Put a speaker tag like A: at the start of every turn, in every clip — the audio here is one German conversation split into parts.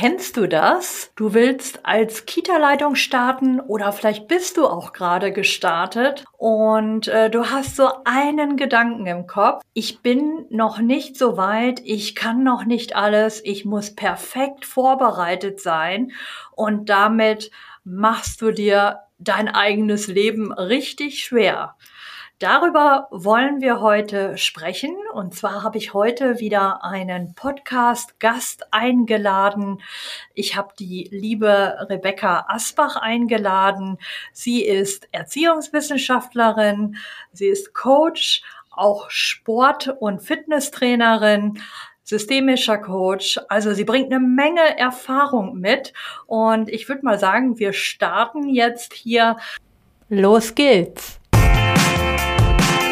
A: Kennst du das? Du willst als Kita-Leitung starten oder vielleicht bist du auch gerade gestartet und äh, du hast so einen Gedanken im Kopf. Ich bin noch nicht so weit, ich kann noch nicht alles, ich muss perfekt vorbereitet sein und damit machst du dir dein eigenes Leben richtig schwer. Darüber wollen wir heute sprechen. Und zwar habe ich heute wieder einen Podcast-Gast eingeladen. Ich habe die liebe Rebecca Asbach eingeladen. Sie ist Erziehungswissenschaftlerin, sie ist Coach, auch Sport- und Fitnesstrainerin systemischer Coach. Also sie bringt eine Menge Erfahrung mit. Und ich würde mal sagen, wir starten jetzt hier. Los geht's.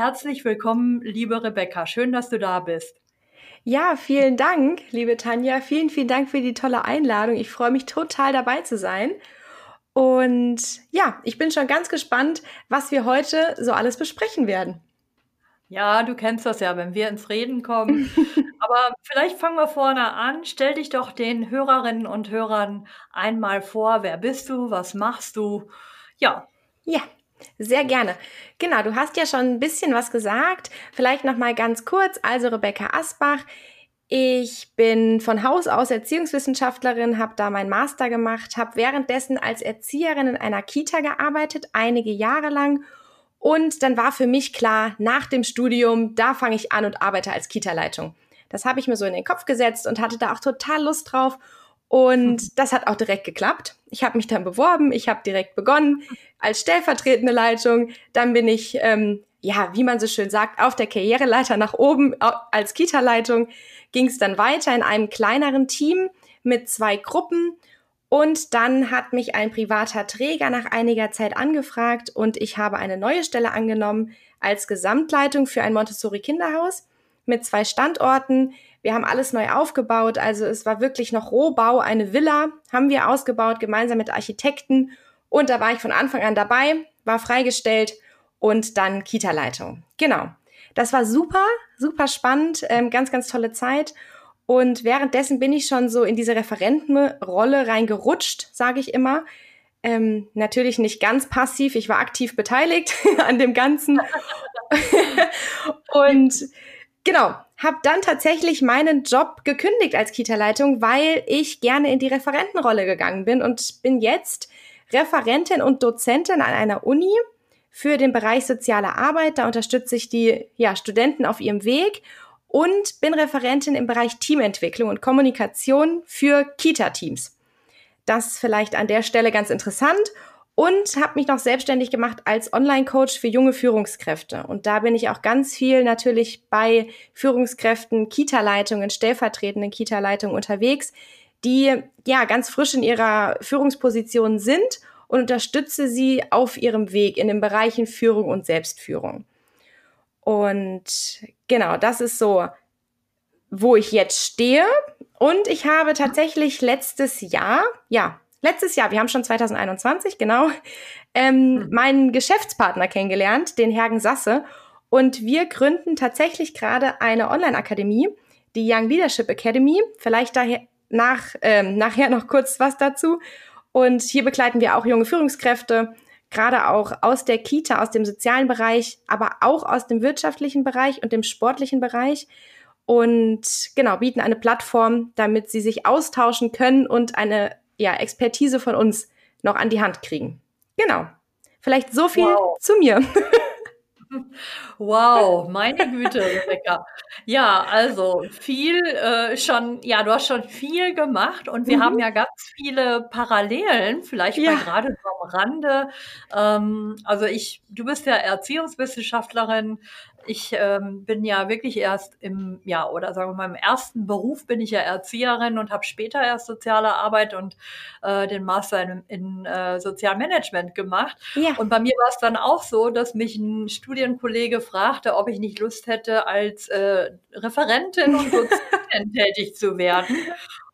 A: Herzlich willkommen, liebe Rebecca. Schön, dass du da bist.
B: Ja, vielen Dank, liebe Tanja. Vielen, vielen Dank für die tolle Einladung. Ich freue mich total dabei zu sein. Und ja, ich bin schon ganz gespannt, was wir heute so alles besprechen werden.
A: Ja, du kennst das ja, wenn wir ins Reden kommen. Aber vielleicht fangen wir vorne an. Stell dich doch den Hörerinnen und Hörern einmal vor. Wer bist du? Was machst du?
B: Ja. Ja, sehr gerne. Genau, du hast ja schon ein bisschen was gesagt. Vielleicht noch mal ganz kurz. Also Rebecca Asbach. Ich bin von Haus aus Erziehungswissenschaftlerin, habe da meinen Master gemacht, habe währenddessen als Erzieherin in einer Kita gearbeitet, einige Jahre lang. Und dann war für mich klar, nach dem Studium, da fange ich an und arbeite als Kita-Leitung. Das habe ich mir so in den Kopf gesetzt und hatte da auch total Lust drauf. Und das hat auch direkt geklappt. Ich habe mich dann beworben, ich habe direkt begonnen als stellvertretende Leitung. Dann bin ich, ähm, ja, wie man so schön sagt, auf der Karriereleiter nach oben als Kita-Leitung. Ging es dann weiter in einem kleineren Team mit zwei Gruppen. Und dann hat mich ein privater Träger nach einiger Zeit angefragt und ich habe eine neue Stelle angenommen als Gesamtleitung für ein Montessori-Kinderhaus mit zwei Standorten wir haben alles neu aufgebaut. Also es war wirklich noch Rohbau. Eine Villa haben wir ausgebaut, gemeinsam mit Architekten. Und da war ich von Anfang an dabei, war freigestellt und dann Kita-Leitung. Genau. Das war super, super spannend, ähm, ganz, ganz tolle Zeit. Und währenddessen bin ich schon so in diese Referentenrolle reingerutscht, sage ich immer. Ähm, natürlich nicht ganz passiv, ich war aktiv beteiligt an dem Ganzen. und genau, habe dann tatsächlich meinen Job gekündigt als Kita-Leitung, weil ich gerne in die Referentenrolle gegangen bin und bin jetzt Referentin und Dozentin an einer Uni für den Bereich soziale Arbeit. Da unterstütze ich die ja, Studenten auf ihrem Weg und bin Referentin im Bereich Teamentwicklung und Kommunikation für Kita-Teams. Das vielleicht an der Stelle ganz interessant und habe mich noch selbstständig gemacht als Online-Coach für junge Führungskräfte. Und da bin ich auch ganz viel natürlich bei Führungskräften, Kita-Leitungen, stellvertretenden Kita-Leitungen unterwegs, die ja ganz frisch in ihrer Führungsposition sind und unterstütze sie auf ihrem Weg in den Bereichen Führung und Selbstführung. Und genau, das ist so, wo ich jetzt stehe. Und ich habe tatsächlich letztes Jahr, ja, letztes Jahr, wir haben schon 2021, genau, ähm, mhm. meinen Geschäftspartner kennengelernt, den Hergen Sasse. Und wir gründen tatsächlich gerade eine Online-Akademie, die Young Leadership Academy. Vielleicht daher nach, ähm, nachher noch kurz was dazu. Und hier begleiten wir auch junge Führungskräfte, gerade auch aus der Kita, aus dem sozialen Bereich, aber auch aus dem wirtschaftlichen Bereich und dem sportlichen Bereich. Und genau, bieten eine Plattform, damit sie sich austauschen können und eine ja, Expertise von uns noch an die Hand kriegen. Genau. Vielleicht so viel wow. zu mir.
A: Wow, meine Güte, Rebecca. Ja, also viel äh, schon, ja, du hast schon viel gemacht und wir mhm. haben ja ganz viele Parallelen, vielleicht ja. mal gerade so am Rande. Ähm, also ich, du bist ja Erziehungswissenschaftlerin, Ich ähm, bin ja wirklich erst im, ja, oder sagen wir mal, im ersten Beruf bin ich ja Erzieherin und habe später erst soziale Arbeit und äh, den Master in, in äh, Sozialmanagement gemacht. Ja. Und bei mir war es dann auch so, dass mich ein Studienkollege fragte, ob ich nicht Lust hätte, als äh, Referentin und Dozentin tätig zu werden.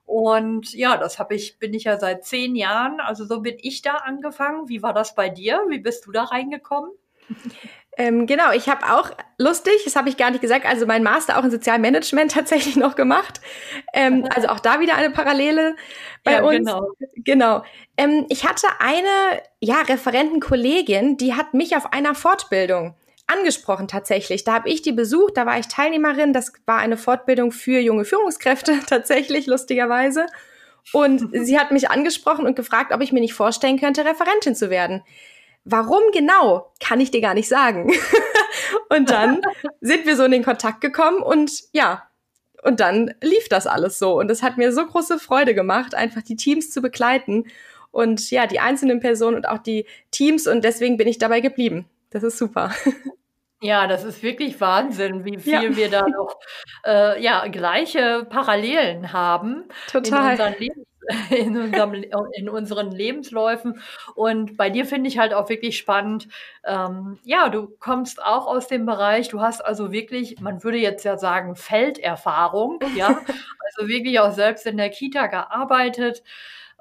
A: Und ja, das habe ich, bin ich ja seit zehn Jahren. Also so bin ich da angefangen. Wie war das bei dir? Wie bist du da reingekommen?
B: Ähm, genau, ich habe auch lustig, das habe ich gar nicht gesagt, also mein Master auch in Sozialmanagement tatsächlich noch gemacht. Ähm, also auch da wieder eine Parallele bei ja, uns. Genau. genau. Ähm, ich hatte eine ja, Referentenkollegin, die hat mich auf einer Fortbildung angesprochen tatsächlich. Da habe ich die besucht, da war ich Teilnehmerin. Das war eine Fortbildung für junge Führungskräfte tatsächlich, lustigerweise. Und sie hat mich angesprochen und gefragt, ob ich mir nicht vorstellen könnte, Referentin zu werden. Warum genau, kann ich dir gar nicht sagen. und dann sind wir so in den Kontakt gekommen und ja, und dann lief das alles so. Und es hat mir so große Freude gemacht, einfach die Teams zu begleiten und ja, die einzelnen Personen und auch die Teams. Und deswegen bin ich dabei geblieben. Das ist super.
A: Ja, das ist wirklich Wahnsinn, wie viel ja. wir da noch äh, ja, gleiche Parallelen haben
B: Total.
A: in unseren, Lebens in, unserem, in unseren Lebensläufen. Und bei dir finde ich halt auch wirklich spannend. Ähm, ja, du kommst auch aus dem Bereich, du hast also wirklich, man würde jetzt ja sagen, Felderfahrung, ja, also wirklich auch selbst in der Kita gearbeitet.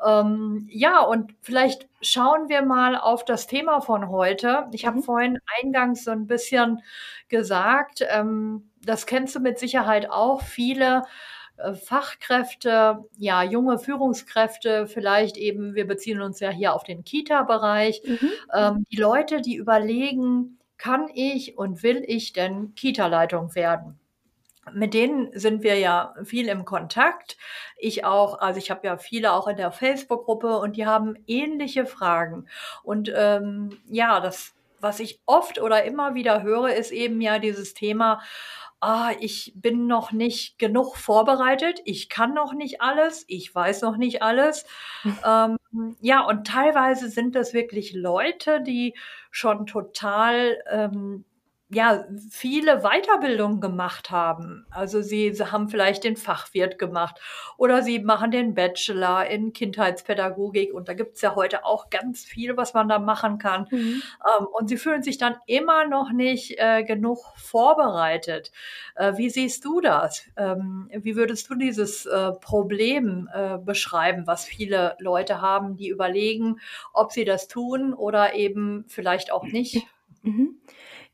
A: Ähm, ja, und vielleicht schauen wir mal auf das Thema von heute. Ich habe mhm. vorhin eingangs so ein bisschen gesagt, ähm, das kennst du mit Sicherheit auch, viele Fachkräfte, ja, junge Führungskräfte, vielleicht eben, wir beziehen uns ja hier auf den Kita-Bereich, mhm. ähm, die Leute, die überlegen, kann ich und will ich denn Kita-Leitung werden? mit denen sind wir ja viel im Kontakt. Ich auch, also ich habe ja viele auch in der Facebook-Gruppe und die haben ähnliche Fragen. Und ähm, ja, das, was ich oft oder immer wieder höre, ist eben ja dieses Thema, ah, ich bin noch nicht genug vorbereitet, ich kann noch nicht alles, ich weiß noch nicht alles. Hm. Ähm, ja, und teilweise sind das wirklich Leute, die schon total ähm, ja, viele Weiterbildungen gemacht haben. Also sie, sie haben vielleicht den Fachwirt gemacht oder sie machen den Bachelor in Kindheitspädagogik und da gibt's ja heute auch ganz viel, was man da machen kann. Mhm. Ähm, und sie fühlen sich dann immer noch nicht äh, genug vorbereitet. Äh, wie siehst du das? Ähm, wie würdest du dieses äh, Problem beschreiben, was viele Leute haben, die überlegen, ob sie das tun oder eben vielleicht auch nicht?
B: Mhm.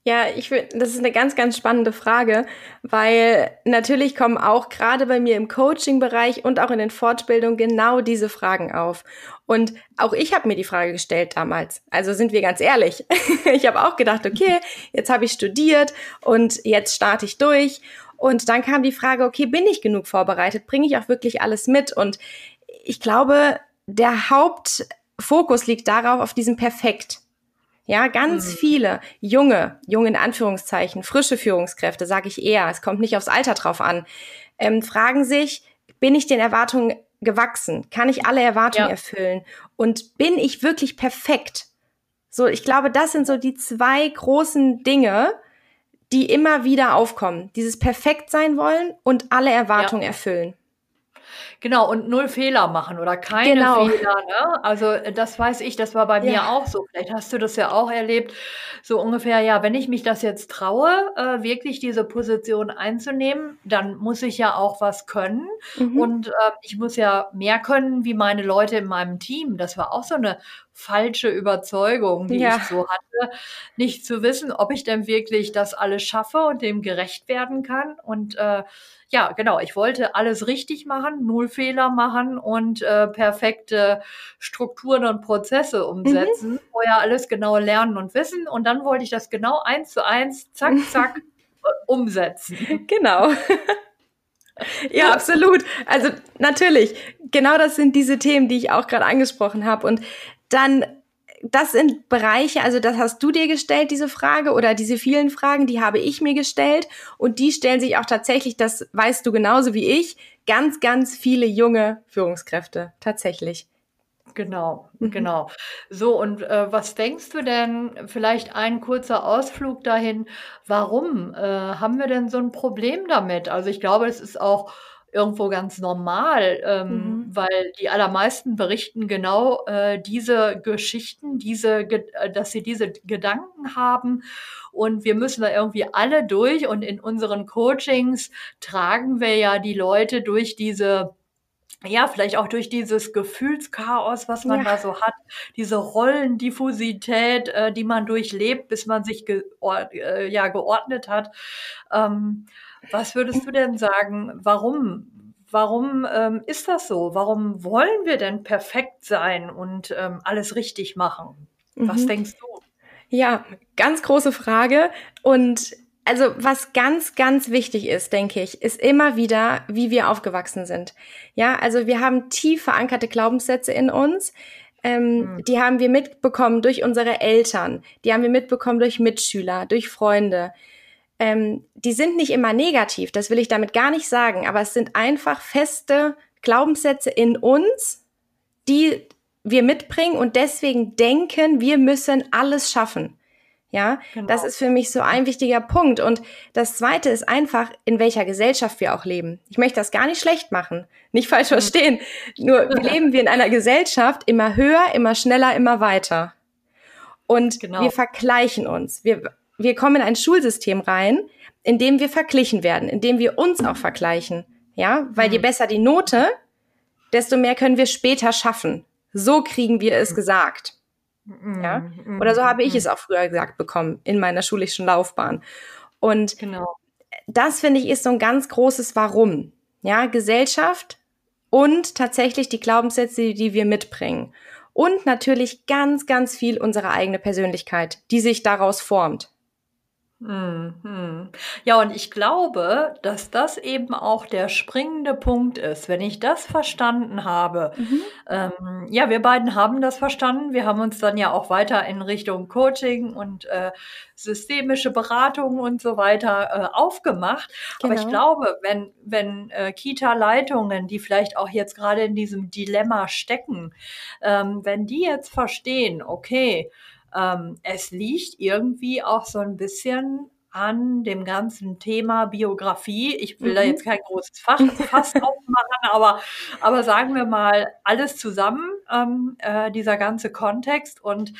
B: Ja, ich finde, das ist eine ganz, ganz spannende Frage, weil natürlich kommen auch gerade bei mir im Coaching-Bereich und auch in den Fortbildungen genau diese Fragen auf. Und auch ich habe mir die Frage gestellt damals. Also sind wir ganz ehrlich. ich habe auch gedacht, okay, jetzt habe ich studiert und jetzt starte ich durch. Und dann kam die Frage, okay, bin ich genug vorbereitet? Bringe ich auch wirklich alles mit? Und ich glaube, der Hauptfokus liegt darauf, auf diesem Perfekt. Ja, ganz mhm. viele junge, junge in Anführungszeichen, frische Führungskräfte, sage ich eher, es kommt nicht aufs Alter drauf an, ähm, fragen sich, bin ich den Erwartungen gewachsen? Kann ich alle Erwartungen ja. erfüllen? Und bin ich wirklich perfekt? So, ich glaube, das sind so die zwei großen Dinge, die immer wieder aufkommen. Dieses perfekt sein wollen und alle Erwartungen ja. erfüllen.
A: Genau, und null Fehler machen oder keine genau. Fehler. Ne? Also äh, das weiß ich, das war bei ja. mir auch so. Vielleicht hast du das ja auch erlebt. So ungefähr, ja, wenn ich mich das jetzt traue, äh, wirklich diese Position einzunehmen, dann muss ich ja auch was können. Mhm. Und äh, ich muss ja mehr können wie meine Leute in meinem Team. Das war auch so eine falsche Überzeugung, die ja. ich so hatte, nicht zu wissen, ob ich denn wirklich das alles schaffe und dem gerecht werden kann. Und äh, ja, genau, ich wollte alles richtig machen, null Fehler machen und äh, perfekte Strukturen und Prozesse umsetzen, mhm. vorher alles genau lernen und wissen und dann wollte ich das genau eins zu eins, zack, zack, äh, umsetzen.
B: Genau. Ja, absolut. Also natürlich, genau das sind diese Themen, die ich auch gerade angesprochen habe. Und dann das sind Bereiche, also das hast du dir gestellt, diese Frage, oder diese vielen Fragen, die habe ich mir gestellt. Und die stellen sich auch tatsächlich, das weißt du genauso wie ich, ganz, ganz viele junge Führungskräfte. Tatsächlich.
A: Genau, mhm. genau. So, und äh, was denkst du denn, vielleicht ein kurzer Ausflug dahin, warum äh, haben wir denn so ein Problem damit? Also ich glaube, es ist auch irgendwo ganz normal, ähm, mhm. weil die allermeisten berichten genau äh, diese Geschichten, diese, äh, dass sie diese Gedanken haben und wir müssen da irgendwie alle durch und in unseren Coachings tragen wir ja die Leute durch diese ja, vielleicht auch durch dieses Gefühlschaos, was man ja. da so hat, diese Rollendiffusität, äh, die man durchlebt, bis man sich ge äh, ja, geordnet hat. Ähm, was würdest du denn sagen, warum? Warum ähm, ist das so? Warum wollen wir denn perfekt sein und ähm, alles richtig machen? Was mhm. denkst du?
B: Ja, ganz große Frage. Und also was ganz, ganz wichtig ist, denke ich, ist immer wieder, wie wir aufgewachsen sind. Ja, also wir haben tief verankerte Glaubenssätze in uns. Ähm, mhm. Die haben wir mitbekommen durch unsere Eltern, die haben wir mitbekommen durch Mitschüler, durch Freunde. Ähm, die sind nicht immer negativ, das will ich damit gar nicht sagen, aber es sind einfach feste Glaubenssätze in uns, die wir mitbringen und deswegen denken, wir müssen alles schaffen. Ja, genau. das ist für mich so ein wichtiger Punkt. Und das zweite ist einfach, in welcher Gesellschaft wir auch leben. Ich möchte das gar nicht schlecht machen. Nicht falsch mhm. verstehen. Nur leben wir in einer Gesellschaft immer höher, immer schneller, immer weiter. Und genau. wir vergleichen uns. Wir, wir kommen in ein Schulsystem rein, in dem wir verglichen werden, in dem wir uns auch vergleichen. Ja, weil mhm. je besser die Note, desto mehr können wir später schaffen. So kriegen wir es mhm. gesagt. Ja? Mhm, Oder so habe ich mhm. es auch früher gesagt bekommen in meiner schulischen Laufbahn. Und genau. das finde ich ist so ein ganz großes Warum. Ja, Gesellschaft und tatsächlich die Glaubenssätze, die wir mitbringen. Und natürlich ganz, ganz viel unsere eigene Persönlichkeit, die sich daraus formt.
A: Mhm. Ja, und ich glaube, dass das eben auch der springende Punkt ist. Wenn ich das verstanden habe, mhm. ähm, ja, wir beiden haben das verstanden. Wir haben uns dann ja auch weiter in Richtung Coaching und äh, systemische Beratung und so weiter äh, aufgemacht. Genau. Aber ich genau. glaube, wenn, wenn äh, Kita-Leitungen, die vielleicht auch jetzt gerade in diesem Dilemma stecken, ähm, wenn die jetzt verstehen, okay, ähm, es liegt irgendwie auch so ein bisschen an dem ganzen Thema Biografie. Ich will mhm. da jetzt kein großes Fach, Fass aufmachen, aber, aber sagen wir mal alles zusammen, ähm, äh, dieser ganze Kontext. Und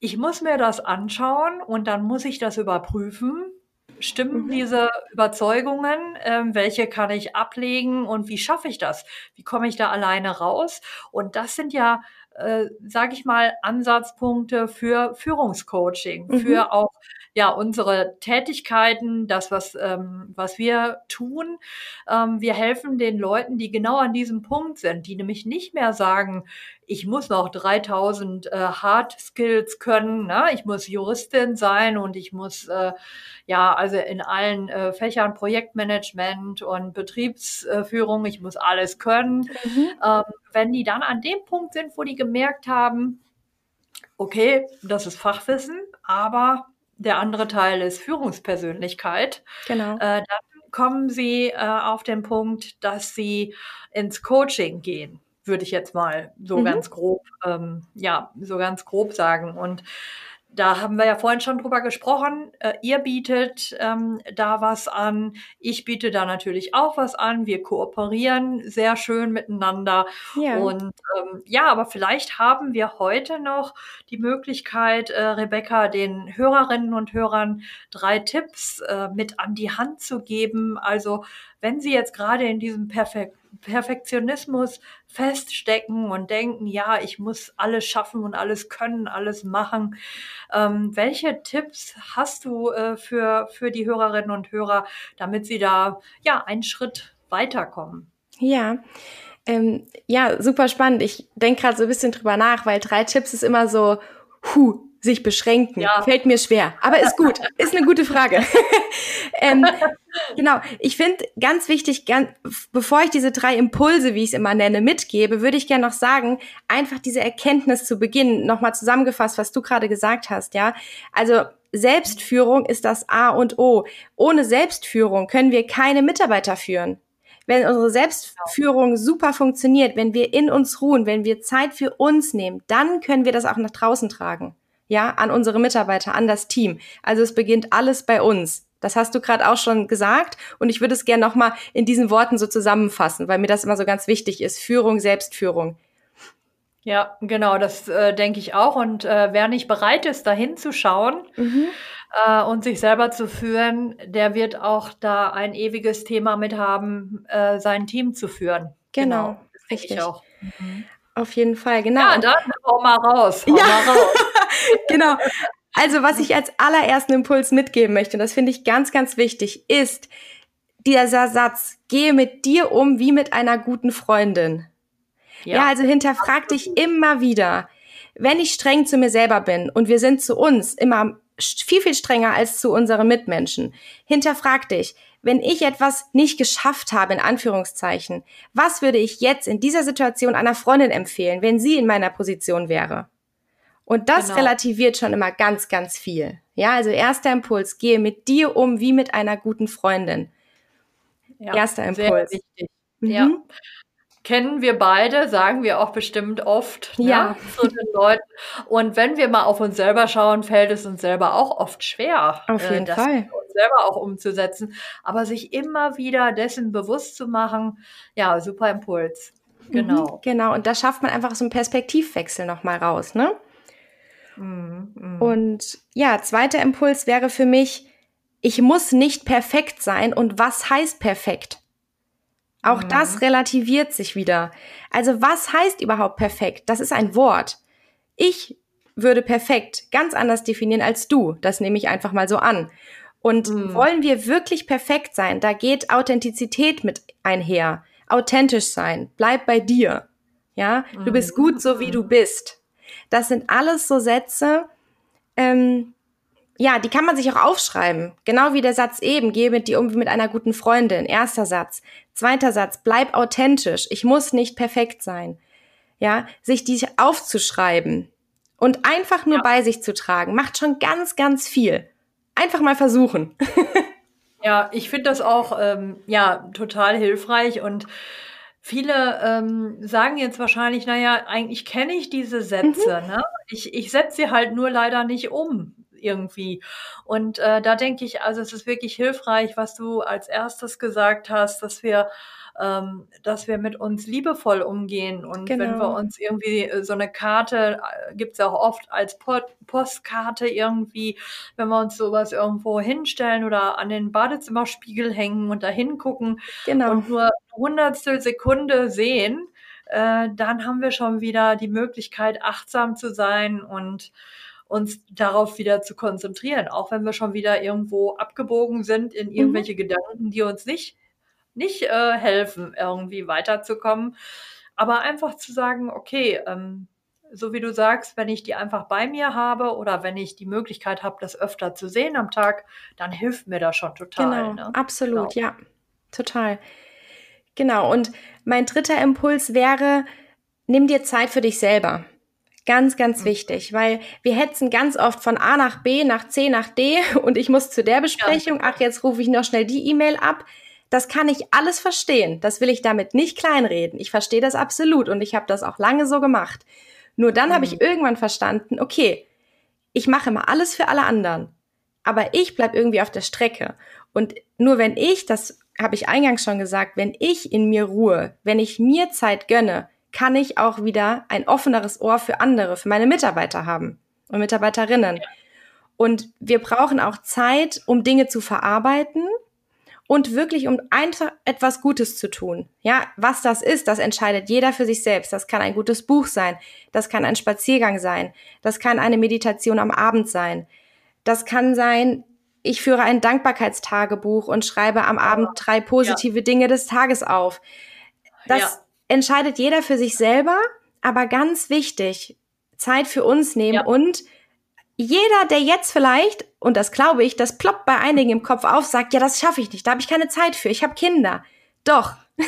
A: ich muss mir das anschauen und dann muss ich das überprüfen. Stimmen mhm. diese Überzeugungen? Ähm, welche kann ich ablegen und wie schaffe ich das? Wie komme ich da alleine raus? Und das sind ja äh, sage ich mal, Ansatzpunkte für Führungscoaching, mhm. für auch ja unsere Tätigkeiten, das was ähm, was wir tun. Ähm, wir helfen den Leuten, die genau an diesem Punkt sind, die nämlich nicht mehr sagen, ich muss noch 3000 äh, Hard Skills können, ne? ich muss Juristin sein und ich muss äh, ja also in allen äh, Fächern Projektmanagement und Betriebsführung, ich muss alles können. Mhm. Ähm, wenn die dann an dem Punkt sind, wo die gemerkt haben, okay, das ist Fachwissen, aber der andere Teil ist Führungspersönlichkeit. Genau. Äh, dann kommen sie äh, auf den Punkt, dass sie ins Coaching gehen, würde ich jetzt mal so mhm. ganz grob, ähm, ja, so ganz grob sagen. Und da haben wir ja vorhin schon drüber gesprochen. Äh, ihr bietet ähm, da was an. Ich biete da natürlich auch was an. Wir kooperieren sehr schön miteinander. Ja. Und ähm, ja, aber vielleicht haben wir heute noch die Möglichkeit, äh, Rebecca, den Hörerinnen und Hörern drei Tipps äh, mit an die Hand zu geben. Also wenn Sie jetzt gerade in diesem Perfekt Perfektionismus feststecken und denken, ja, ich muss alles schaffen und alles können, alles machen. Ähm, welche Tipps hast du äh, für, für die Hörerinnen und Hörer, damit sie da ja einen Schritt weiterkommen?
B: Ja. Ähm, ja, super spannend. Ich denke gerade so ein bisschen drüber nach, weil drei Tipps ist immer so, hu, sich beschränken. Ja. Fällt mir schwer. Aber ist gut. ist eine gute Frage. ähm, genau. Ich finde ganz wichtig, ganz, bevor ich diese drei Impulse, wie ich es immer nenne, mitgebe, würde ich gerne noch sagen, einfach diese Erkenntnis zu Beginn nochmal zusammengefasst, was du gerade gesagt hast, ja. Also, Selbstführung ist das A und O. Ohne Selbstführung können wir keine Mitarbeiter führen. Wenn unsere Selbstführung super funktioniert, wenn wir in uns ruhen, wenn wir Zeit für uns nehmen, dann können wir das auch nach draußen tragen. Ja, an unsere Mitarbeiter, an das Team. Also es beginnt alles bei uns. Das hast du gerade auch schon gesagt und ich würde es gerne nochmal in diesen Worten so zusammenfassen, weil mir das immer so ganz wichtig ist. Führung, Selbstführung.
A: Ja, genau, das äh, denke ich auch. Und äh, wer nicht bereit ist, dahin zu schauen mhm. äh, und sich selber zu führen, der wird auch da ein ewiges Thema mit haben, äh, sein Team zu führen.
B: Genau, genau. das richtig. Ich auch. Mhm. Auf jeden Fall, genau.
A: Ja, dann hau mal raus. Hau ja. mal raus.
B: genau. Also, was ich als allerersten Impuls mitgeben möchte, und das finde ich ganz, ganz wichtig, ist dieser Satz, gehe mit dir um wie mit einer guten Freundin. Ja, ja also hinterfrag dich immer wieder. Wenn ich streng zu mir selber bin und wir sind zu uns immer viel, viel strenger als zu unseren Mitmenschen, hinterfrag dich, wenn ich etwas nicht geschafft habe, in Anführungszeichen, was würde ich jetzt in dieser Situation einer Freundin empfehlen, wenn sie in meiner Position wäre? Und das genau. relativiert schon immer ganz, ganz viel. Ja, also erster Impuls, gehe mit dir um wie mit einer guten Freundin. Ja, erster Impuls. Sehr wichtig.
A: Mhm. Ja kennen wir beide, sagen wir auch bestimmt oft ne, ja. zu den Leuten. Und wenn wir mal auf uns selber schauen, fällt es uns selber auch oft schwer,
B: auf äh, jeden
A: äh, das
B: Fall.
A: uns selber auch umzusetzen. Aber sich immer wieder dessen bewusst zu machen, ja, super Impuls.
B: Mhm, genau. Mhm, genau. Und da schafft man einfach so einen Perspektivwechsel nochmal raus, ne? Mhm, mh. Und ja, zweiter Impuls wäre für mich, ich muss nicht perfekt sein. Und was heißt perfekt? Auch mhm. das relativiert sich wieder. Also was heißt überhaupt perfekt? Das ist ein Wort. Ich würde perfekt ganz anders definieren als du. Das nehme ich einfach mal so an. Und mhm. wollen wir wirklich perfekt sein? Da geht Authentizität mit einher. Authentisch sein. Bleib bei dir. Ja, mhm. du bist mhm. gut so wie du bist. Das sind alles so Sätze, ähm, ja, die kann man sich auch aufschreiben. Genau wie der Satz eben, gehe mit dir um wie mit einer guten Freundin. Erster Satz. Zweiter Satz, bleib authentisch. Ich muss nicht perfekt sein. Ja, sich die aufzuschreiben und einfach nur ja. bei sich zu tragen, macht schon ganz, ganz viel. Einfach mal versuchen.
A: ja, ich finde das auch, ähm, ja, total hilfreich und Viele ähm, sagen jetzt wahrscheinlich, naja, eigentlich kenne ich diese Sätze, mhm. ne? Ich, ich setze sie halt nur leider nicht um irgendwie. Und äh, da denke ich, also es ist wirklich hilfreich, was du als erstes gesagt hast, dass wir ähm, dass wir mit uns liebevoll umgehen. Und genau. wenn wir genau. uns irgendwie äh, so eine Karte, äh, gibt's ja auch oft als Postkarte irgendwie, wenn wir uns sowas irgendwo hinstellen oder an den Badezimmerspiegel hängen und da hingucken genau. und nur hundertstel Sekunde sehen, äh, dann haben wir schon wieder die Möglichkeit, achtsam zu sein und uns darauf wieder zu konzentrieren, auch wenn wir schon wieder irgendwo abgebogen sind in mhm. irgendwelche mhm. Gedanken, die uns nicht, nicht äh, helfen, irgendwie weiterzukommen. Aber einfach zu sagen, okay, ähm, so wie du sagst, wenn ich die einfach bei mir habe oder wenn ich die Möglichkeit habe, das öfter zu sehen am Tag, dann hilft mir das schon total.
B: Genau, ne? absolut, genau. ja, total. Genau, und mein dritter Impuls wäre, nimm dir Zeit für dich selber. Ganz, ganz mhm. wichtig, weil wir hetzen ganz oft von A nach B, nach C, nach D und ich muss zu der Besprechung, ach, jetzt rufe ich noch schnell die E-Mail ab. Das kann ich alles verstehen. Das will ich damit nicht kleinreden. Ich verstehe das absolut und ich habe das auch lange so gemacht. Nur dann mhm. habe ich mhm. irgendwann verstanden, okay, ich mache immer alles für alle anderen, aber ich bleib irgendwie auf der Strecke. Und nur wenn ich, das habe ich eingangs schon gesagt, wenn ich in mir ruhe, wenn ich mir Zeit gönne, kann ich auch wieder ein offeneres Ohr für andere, für meine Mitarbeiter haben und Mitarbeiterinnen. Und wir brauchen auch Zeit, um Dinge zu verarbeiten und wirklich um einfach etwas Gutes zu tun. Ja, was das ist, das entscheidet jeder für sich selbst. Das kann ein gutes Buch sein, das kann ein Spaziergang sein, das kann eine Meditation am Abend sein. Das kann sein, ich führe ein Dankbarkeitstagebuch und schreibe am Abend drei positive ja. Dinge des Tages auf. Das ja entscheidet jeder für sich selber, aber ganz wichtig, Zeit für uns nehmen ja. und jeder, der jetzt vielleicht, und das glaube ich, das ploppt bei einigen im Kopf auf, sagt, ja, das schaffe ich nicht, da habe ich keine Zeit für, ich habe Kinder. Doch.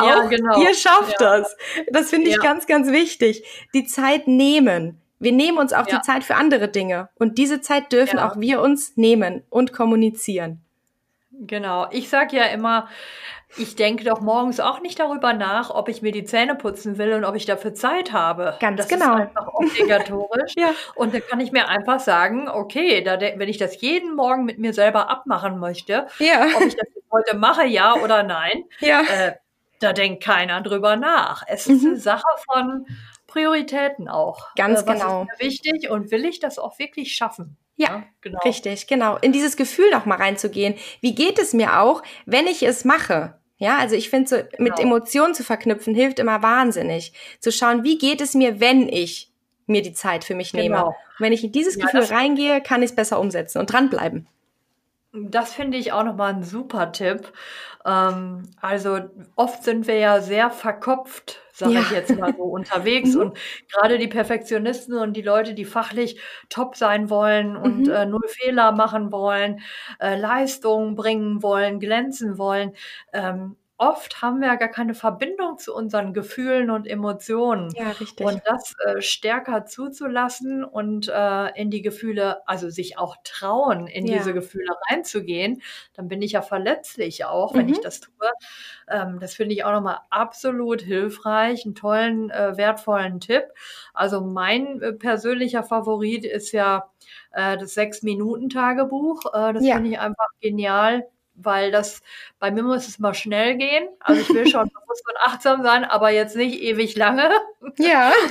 B: ja, Auch genau. Ihr schafft ja. das. Das finde ich ja. ganz, ganz wichtig. Die Zeit nehmen. Wir nehmen uns auch ja. die Zeit für andere Dinge. Und diese Zeit dürfen auch wir uns nehmen und kommunizieren.
A: Genau. Ich sage ja immer, ich denke doch morgens auch nicht darüber nach, ob ich mir die Zähne putzen will und ob ich dafür Zeit habe.
B: Ganz
A: das
B: genau.
A: ist einfach obligatorisch. ja. Und da kann ich mir einfach sagen, okay, da, wenn ich das jeden Morgen mit mir selber abmachen möchte, ja. ob ich das heute mache, ja oder nein, ja. Äh, da denkt keiner drüber nach. Es ist mhm. eine Sache von Prioritäten auch.
B: Ganz äh, genau.
A: Ist mir wichtig und will ich das auch wirklich schaffen?
B: Ja, ja, genau. Richtig, genau. In dieses Gefühl noch mal reinzugehen. Wie geht es mir auch, wenn ich es mache? Ja, also ich finde so mit genau. Emotionen zu verknüpfen hilft immer wahnsinnig. Zu schauen, wie geht es mir, wenn ich mir die Zeit für mich nehme. Genau. Und wenn ich in dieses ja, Gefühl reingehe, kann ich es besser umsetzen und dranbleiben.
A: Das finde ich auch nochmal ein super Tipp. Ähm, also oft sind wir ja sehr verkopft, sage ja. ich jetzt mal so, unterwegs. Mhm. Und gerade die Perfektionisten und die Leute, die fachlich top sein wollen und mhm. äh, null Fehler machen wollen, äh, Leistungen bringen wollen, glänzen wollen, ähm, oft haben wir ja gar keine Verbindung zu unseren Gefühlen und Emotionen.
B: Ja, richtig.
A: Und das äh, stärker zuzulassen und äh, in die Gefühle, also sich auch trauen, in ja. diese Gefühle reinzugehen, dann bin ich ja verletzlich auch, wenn mhm. ich das tue. Ähm, das finde ich auch nochmal absolut hilfreich, einen tollen, äh, wertvollen Tipp. Also mein äh, persönlicher Favorit ist ja äh, das Sechs-Minuten-Tagebuch. Äh, das ja. finde ich einfach genial weil das bei mir muss es mal schnell gehen. Also ich will schon bewusst und achtsam sein, aber jetzt nicht ewig lange.
B: Ja.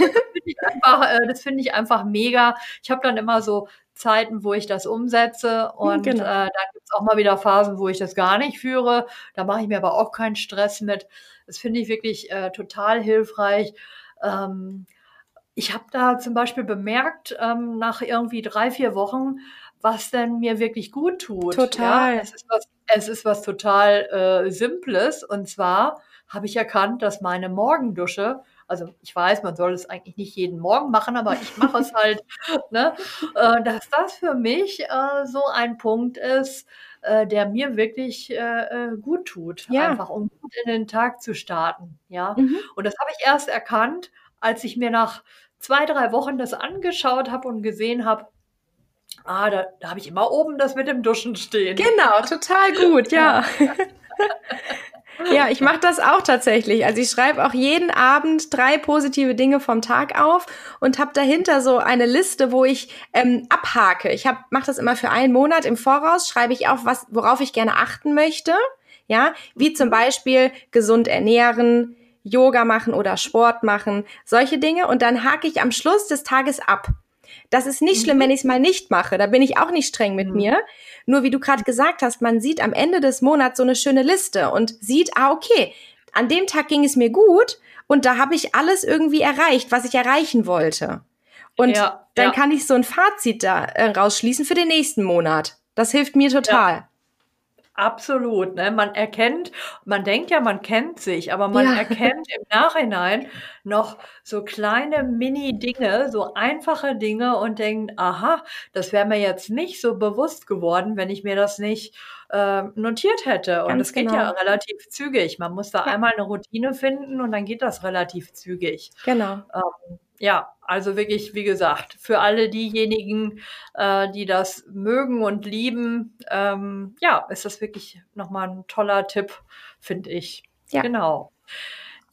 A: Das finde ich, einfach mega. Ich habe dann immer so Zeiten, wo ich das umsetze und genau. äh, dann gibt es auch mal wieder Phasen, wo ich das gar nicht führe. Da mache ich mir aber auch keinen Stress mit. Das finde ich wirklich äh, total hilfreich. Ähm, ich habe da zum Beispiel bemerkt, ähm, nach irgendwie drei, vier Wochen, was denn mir wirklich gut tut.
B: Total.
A: Ja, es, ist was, es ist was total äh, Simples. Und zwar habe ich erkannt, dass meine Morgendusche, also ich weiß, man soll es eigentlich nicht jeden Morgen machen, aber ich mache es halt, ne, äh, dass das für mich äh, so ein Punkt ist, äh, der mir wirklich äh, äh, gut tut. Ja. Einfach um gut in den Tag zu starten. Ja. Mhm. Und das habe ich erst erkannt, als ich mir nach zwei, drei Wochen das angeschaut habe und gesehen habe, Ah, da, da habe ich immer oben das mit dem Duschen stehen.
B: Genau, total gut, ja. Ja, ich mache das auch tatsächlich. Also ich schreibe auch jeden Abend drei positive Dinge vom Tag auf und habe dahinter so eine Liste, wo ich ähm, abhake. Ich mache das immer für einen Monat im Voraus, schreibe ich auf, was, worauf ich gerne achten möchte. Ja, wie zum Beispiel gesund ernähren, Yoga machen oder Sport machen, solche Dinge. Und dann hake ich am Schluss des Tages ab. Das ist nicht schlimm, wenn mhm. ich es mal nicht mache. Da bin ich auch nicht streng mit mhm. mir. Nur wie du gerade gesagt hast, man sieht am Ende des Monats so eine schöne Liste und sieht, ah, okay, an dem Tag ging es mir gut und da habe ich alles irgendwie erreicht, was ich erreichen wollte. Und ja, dann ja. kann ich so ein Fazit da äh, rausschließen für den nächsten Monat. Das hilft mir total. Ja.
A: Absolut. Ne? Man erkennt, man denkt ja, man kennt sich, aber man ja. erkennt im Nachhinein noch so kleine Mini-Dinge, so einfache Dinge und denkt, aha, das wäre mir jetzt nicht so bewusst geworden, wenn ich mir das nicht äh, notiert hätte. Und Ganz das geht genau. ja relativ zügig. Man muss da ja. einmal eine Routine finden und dann geht das relativ zügig.
B: Genau.
A: Ähm, ja, also wirklich, wie gesagt, für alle diejenigen, äh, die das mögen und lieben, ähm, ja, ist das wirklich nochmal ein toller Tipp, finde ich. Ja. Genau.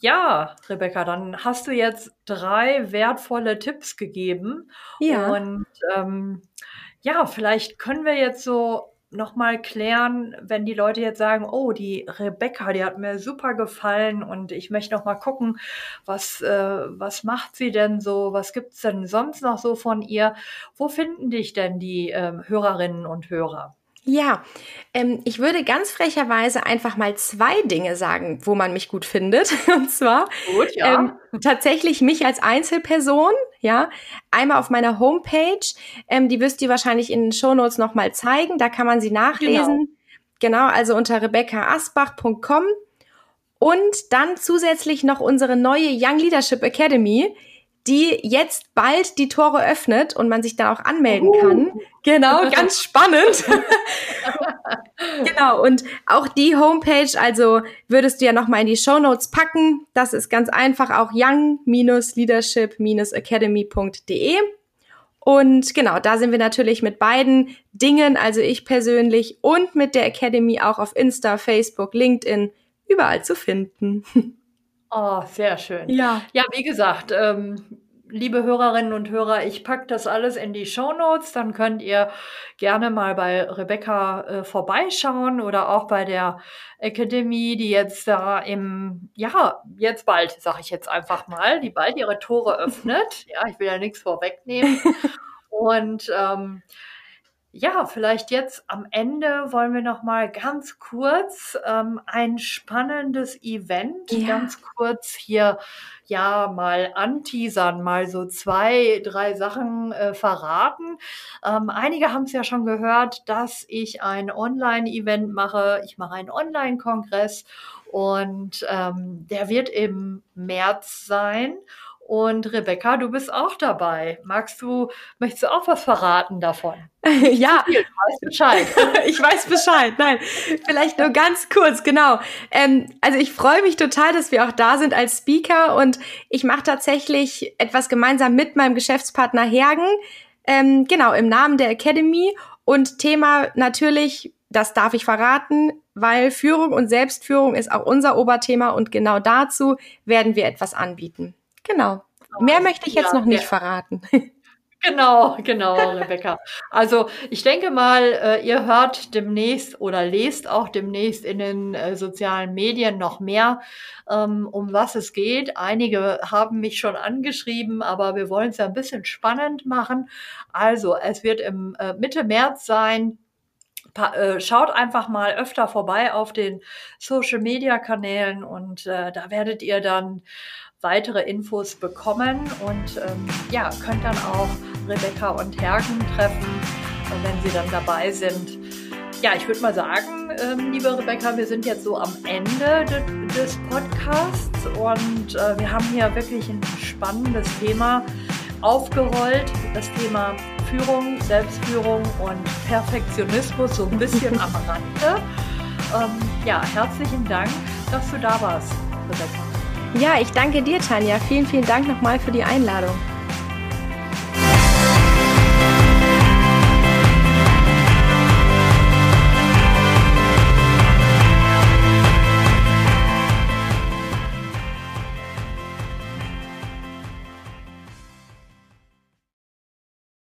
A: Ja, Rebecca, dann hast du jetzt drei wertvolle Tipps gegeben.
B: Ja.
A: Und ähm, ja, vielleicht können wir jetzt so nochmal klären, wenn die Leute jetzt sagen, oh, die Rebecca, die hat mir super gefallen und ich möchte noch mal gucken, was, äh, was macht sie denn so, was gibt's denn sonst noch so von ihr? Wo finden dich denn die äh, Hörerinnen und Hörer?
B: Ja, ähm, ich würde ganz frecherweise einfach mal zwei Dinge sagen, wo man mich gut findet. Und zwar gut, ja. ähm, tatsächlich mich als Einzelperson, ja, einmal auf meiner Homepage, ähm, die wirst du wahrscheinlich in den Shownotes nochmal zeigen, da kann man sie nachlesen. Genau, genau also unter rebeccaasbach.com und dann zusätzlich noch unsere neue Young Leadership Academy, die jetzt bald die Tore öffnet und man sich dann auch anmelden uh. kann. Genau, ganz spannend. genau, und auch die Homepage, also würdest du ja nochmal in die Show Notes packen. Das ist ganz einfach auch young-leadership-academy.de. Und genau, da sind wir natürlich mit beiden Dingen, also ich persönlich und mit der Academy auch auf Insta, Facebook, LinkedIn, überall zu finden.
A: Oh, sehr schön.
B: Ja.
A: Ja, wie gesagt, ähm, liebe Hörerinnen und Hörer, ich packe das alles in die Show Notes. Dann könnt ihr gerne mal bei Rebecca äh, vorbeischauen oder auch bei der Academy, die jetzt da im, ja, jetzt bald, sage ich jetzt einfach mal, die bald ihre Tore öffnet. Ja, ich will ja nichts vorwegnehmen. Und ähm, ja, vielleicht jetzt am Ende wollen wir noch mal ganz kurz ähm, ein spannendes Event
B: Ja.
A: ganz kurz hier ja mal anteasern, mal so zwei, drei Sachen äh, verraten. Ähm, einige haben es ja schon gehört, dass ich ein Online-Event mache. Ich mache einen Online-Kongress und ähm, der wird im März sein. Und Rebecca, du bist auch dabei. Magst du, möchtest du auch was verraten davon?
B: ja,
A: Du weißt Bescheid.
B: ich weiß Bescheid. Nein, vielleicht nur ganz kurz, genau. Ähm, also ich freue mich total, dass wir auch da sind als Speaker und ich mache tatsächlich etwas gemeinsam mit meinem Geschäftspartner Hergen, ähm, genau, im Namen der Academy und Thema natürlich, das darf ich verraten, weil Führung und Selbstführung ist auch unser Oberthema und genau dazu werden wir etwas anbieten. Genau. Mehr möchte ich jetzt
A: Ja,
B: noch nicht
A: ja.
B: verraten.
A: Genau, genau, Rebecca. Also ich denke mal, äh, ihr hört demnächst oder lest auch demnächst in den äh, sozialen Medien noch mehr, ähm, um was es geht. Einige haben mich schon angeschrieben, aber wir wollen es ja ein bisschen spannend machen. Also es wird im äh, Mitte März sein. Schaut einfach mal öfter vorbei auf den Social-Media-Kanälen und äh, da werdet ihr dann weitere Infos bekommen und ähm, ja, könnt dann auch Rebecca und Hergen treffen, äh, wenn sie dann dabei sind. Ja, ich würde mal sagen, ähm, liebe Rebecca, wir sind jetzt so am Ende de des Podcasts und äh, wir haben hier wirklich ein spannendes Thema aufgerollt. Das Thema Führung, Selbstführung und Perfektionismus so ein bisschen am Rande. Ähm, ja, herzlichen Dank, dass du da warst, Rebecca.
B: Ja, ich danke dir, Tanja. Vielen, vielen Dank nochmal für die Einladung.